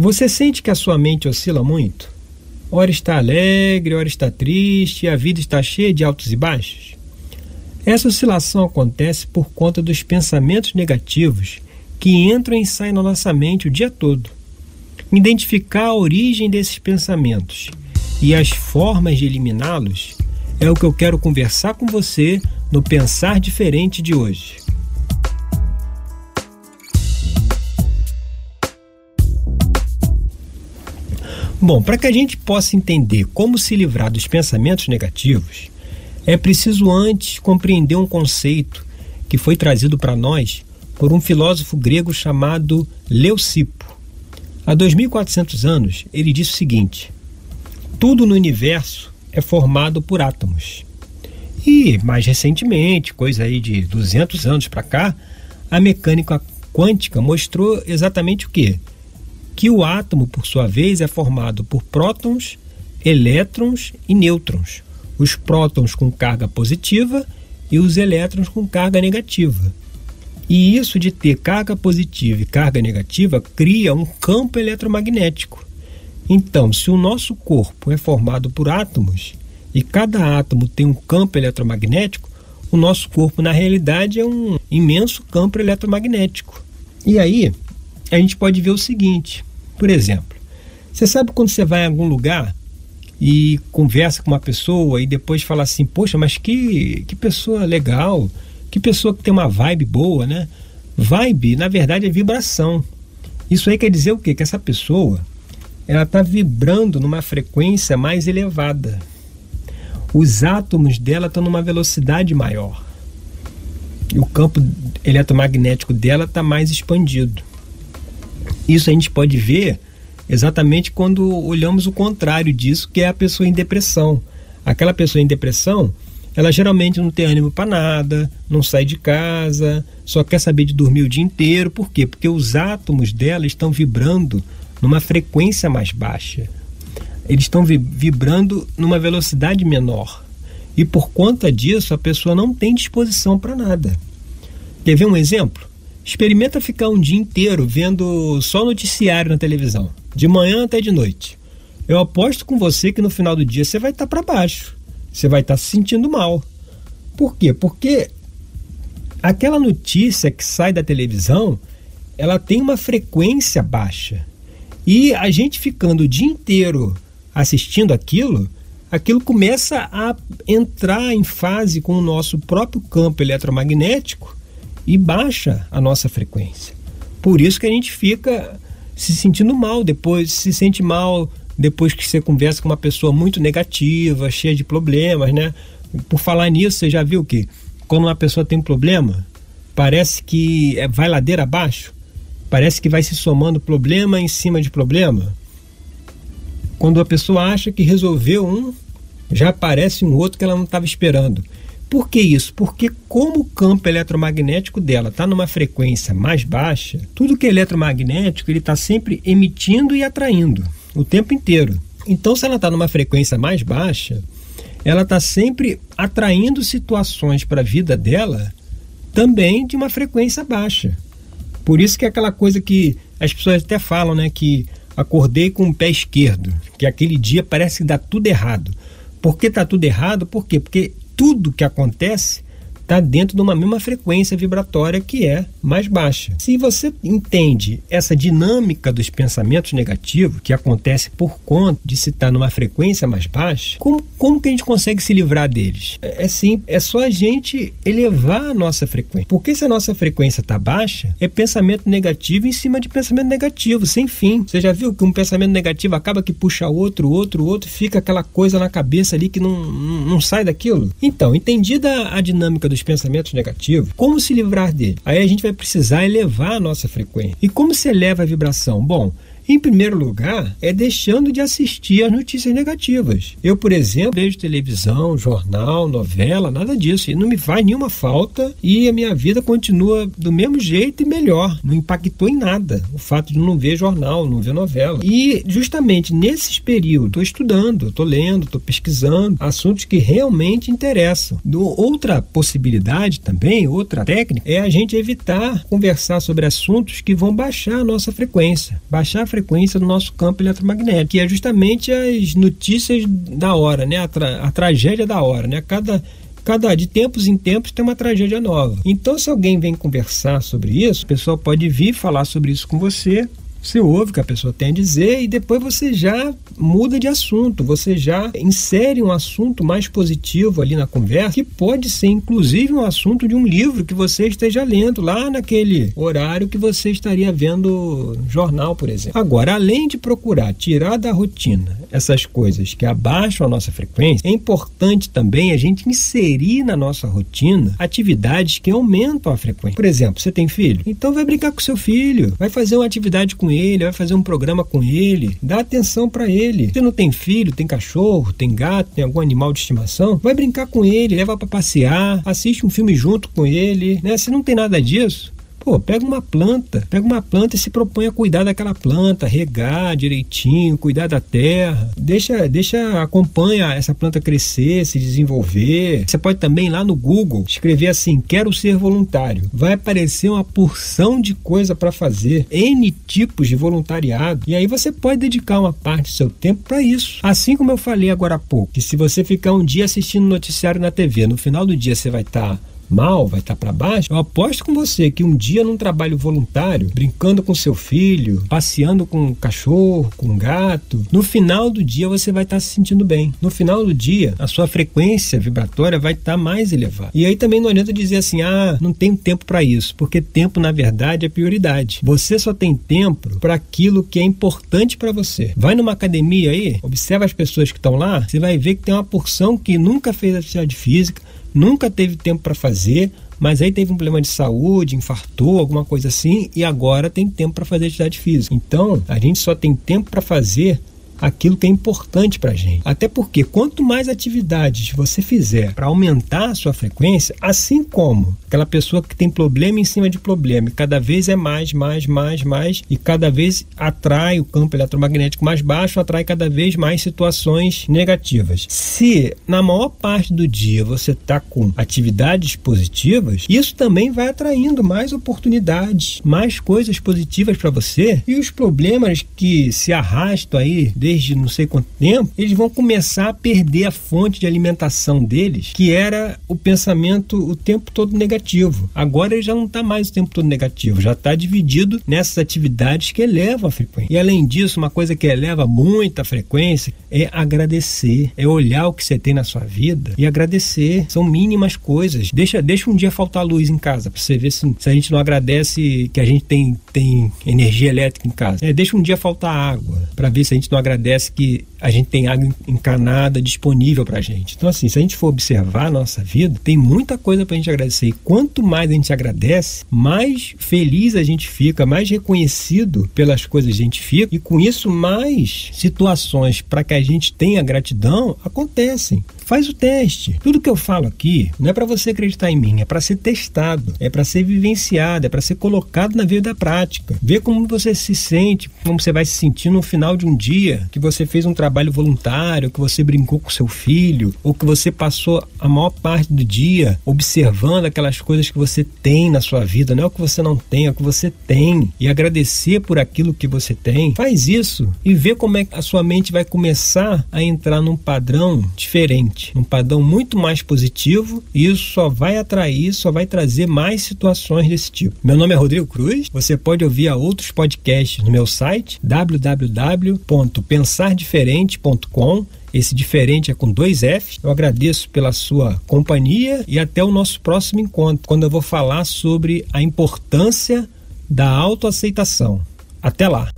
Você sente que a sua mente oscila muito? Ora está alegre, ora está triste, a vida está cheia de altos e baixos? Essa oscilação acontece por conta dos pensamentos negativos que entram e saem na nossa mente o dia todo. Identificar a origem desses pensamentos e as formas de eliminá-los é o que eu quero conversar com você no Pensar Diferente de hoje. Bom, para que a gente possa entender como se livrar dos pensamentos negativos, é preciso antes compreender um conceito que foi trazido para nós por um filósofo grego chamado Leucipo. Há 2400 anos, ele disse o seguinte: Tudo no universo é formado por átomos. E mais recentemente, coisa aí de 200 anos para cá, a mecânica quântica mostrou exatamente o que? Que o átomo, por sua vez, é formado por prótons, elétrons e nêutrons. Os prótons com carga positiva e os elétrons com carga negativa. E isso de ter carga positiva e carga negativa cria um campo eletromagnético. Então, se o nosso corpo é formado por átomos e cada átomo tem um campo eletromagnético, o nosso corpo na realidade é um imenso campo eletromagnético. E aí, a gente pode ver o seguinte: por exemplo, você sabe quando você vai em algum lugar e conversa com uma pessoa e depois fala assim, poxa, mas que, que pessoa legal, que pessoa que tem uma vibe boa, né? Vibe, na verdade, é vibração. Isso aí quer dizer o quê? Que essa pessoa ela está vibrando numa frequência mais elevada. Os átomos dela estão numa velocidade maior. E o campo eletromagnético dela está mais expandido. Isso a gente pode ver exatamente quando olhamos o contrário disso, que é a pessoa em depressão. Aquela pessoa em depressão, ela geralmente não tem ânimo para nada, não sai de casa, só quer saber de dormir o dia inteiro. Por quê? Porque os átomos dela estão vibrando numa frequência mais baixa. Eles estão vibrando numa velocidade menor. E por conta disso, a pessoa não tem disposição para nada. Quer ver um exemplo? Experimenta ficar um dia inteiro vendo só noticiário na televisão, de manhã até de noite. Eu aposto com você que no final do dia você vai estar tá para baixo. Você vai estar tá se sentindo mal. Por quê? Porque aquela notícia que sai da televisão, ela tem uma frequência baixa. E a gente ficando o dia inteiro assistindo aquilo, aquilo começa a entrar em fase com o nosso próprio campo eletromagnético e baixa a nossa frequência. Por isso que a gente fica se sentindo mal depois, se sente mal depois que você conversa com uma pessoa muito negativa, cheia de problemas, né? Por falar nisso, você já viu que quando uma pessoa tem um problema, parece que é, vai ladeira abaixo, parece que vai se somando problema em cima de problema. Quando a pessoa acha que resolveu um, já aparece um outro que ela não estava esperando. Por que isso? Porque como o campo eletromagnético dela está numa frequência mais baixa, tudo que é eletromagnético ele está sempre emitindo e atraindo o tempo inteiro. Então, se ela está numa frequência mais baixa, ela está sempre atraindo situações para a vida dela também de uma frequência baixa. Por isso que é aquela coisa que as pessoas até falam, né, que acordei com o pé esquerdo, que aquele dia parece que dá tudo errado. Por que está tudo errado? Por quê? Porque tudo que acontece está dentro de uma mesma frequência vibratória que é mais baixa. Se você entende essa dinâmica dos pensamentos negativos que acontece por conta de se estar tá numa frequência mais baixa, como, como que a gente consegue se livrar deles? É, é sim, é só a gente elevar a nossa frequência. Porque se a nossa frequência está baixa, é pensamento negativo em cima de pensamento negativo, sem fim. Você já viu que um pensamento negativo acaba que puxa outro, outro, outro, fica aquela coisa na cabeça ali que não, não, não sai daquilo? Então, entendida a dinâmica dos pensamentos negativos, como se livrar dele? Aí a gente vai precisar elevar a nossa frequência. E como se eleva a vibração? Bom, em primeiro lugar, é deixando de assistir às notícias negativas. Eu, por exemplo, vejo televisão, jornal, novela, nada disso. E não me faz nenhuma falta e a minha vida continua do mesmo jeito e melhor. Não impactou em nada o fato de não ver jornal, não ver novela. E justamente nesses períodos, estou estudando, estou lendo, estou pesquisando assuntos que realmente interessam. Outra possibilidade também, outra técnica, é a gente evitar conversar sobre assuntos que vão baixar a nossa frequência. Baixar a frequência frequência do nosso campo eletromagnético, que é justamente as notícias da hora, né? A, tra a tragédia da hora, né? Cada cada de tempos em tempos tem uma tragédia nova. Então, se alguém vem conversar sobre isso, o pessoal pode vir falar sobre isso com você você ouve o que a pessoa tem a dizer e depois você já muda de assunto, você já insere um assunto mais positivo ali na conversa, que pode ser inclusive um assunto de um livro que você esteja lendo lá naquele horário que você estaria vendo jornal, por exemplo. Agora, além de procurar tirar da rotina essas coisas que abaixam a nossa frequência, é importante também a gente inserir na nossa rotina atividades que aumentam a frequência. Por exemplo, você tem filho? Então vai brincar com seu filho, vai fazer uma atividade com ele, vai fazer um programa com ele, dá atenção para ele. Você não tem filho, tem cachorro, tem gato, tem algum animal de estimação, vai brincar com ele, leva para passear, assiste um filme junto com ele, né? Se não tem nada disso, Pô, pega uma planta, pega uma planta e se propõe a cuidar daquela planta, regar direitinho, cuidar da terra. Deixa, deixa, acompanha essa planta crescer, se desenvolver. Você pode também lá no Google escrever assim: quero ser voluntário. Vai aparecer uma porção de coisa para fazer, N tipos de voluntariado. E aí você pode dedicar uma parte do seu tempo para isso. Assim como eu falei agora há pouco, que se você ficar um dia assistindo noticiário na TV, no final do dia você vai estar tá mal, vai estar para baixo, eu aposto com você que um dia num trabalho voluntário, brincando com seu filho, passeando com um cachorro, com um gato, no final do dia você vai estar se sentindo bem. No final do dia, a sua frequência vibratória vai estar mais elevada. E aí também não adianta dizer assim: "Ah, não tenho tempo para isso", porque tempo na verdade é prioridade. Você só tem tempo para aquilo que é importante para você. Vai numa academia aí, observa as pessoas que estão lá, você vai ver que tem uma porção que nunca fez atividade física, nunca teve tempo para fazer, mas aí teve um problema de saúde, infartou, alguma coisa assim, e agora tem tempo para fazer atividade física. Então, a gente só tem tempo para fazer aquilo que é importante para a gente. Até porque quanto mais atividades você fizer para aumentar a sua frequência, assim como aquela pessoa que tem problema em cima de problema, cada vez é mais, mais, mais, mais, e cada vez atrai o campo eletromagnético mais baixo, atrai cada vez mais situações negativas. Se na maior parte do dia você está com atividades positivas, isso também vai atraindo mais oportunidades, mais coisas positivas para você, e os problemas que se arrastam aí desde não sei quanto tempo, eles vão começar a perder a fonte de alimentação deles, que era o pensamento o tempo todo negativo. Agora ele já não está mais o tempo todo negativo, já está dividido nessas atividades que elevam a frequência. E além disso, uma coisa que eleva muito a frequência é agradecer, é olhar o que você tem na sua vida e agradecer. São mínimas coisas. Deixa, deixa um dia faltar luz em casa para você ver se, se a gente não agradece que a gente tem, tem energia elétrica em casa. É, deixa um dia faltar água para ver se a gente não agradece que a gente tem água encanada disponível para a gente. Então, assim, se a gente for observar a nossa vida, tem muita coisa para a gente agradecer. E quanto mais a gente agradece, mais feliz a gente fica, mais reconhecido pelas coisas a gente fica, e com isso, mais situações para que a gente tenha gratidão acontecem. Faz o teste. Tudo que eu falo aqui não é para você acreditar em mim, é para ser testado, é para ser vivenciado, é para ser colocado na vida prática. Ver como você se sente, como você vai se sentir no final de um dia que você fez um trabalho voluntário, que você brincou com seu filho, ou que você passou a maior parte do dia observando aquelas coisas que você tem na sua vida, não é o que você não tem, é o que você tem, e agradecer por aquilo que você tem. Faz isso e vê como é que a sua mente vai começar a entrar num padrão diferente um padrão muito mais positivo, e isso só vai atrair, só vai trazer mais situações desse tipo. Meu nome é Rodrigo Cruz, você pode ouvir outros podcasts no meu site www.pensardiferente.com esse diferente é com dois F. Eu agradeço pela sua companhia e até o nosso próximo encontro, quando eu vou falar sobre a importância da autoaceitação. Até lá!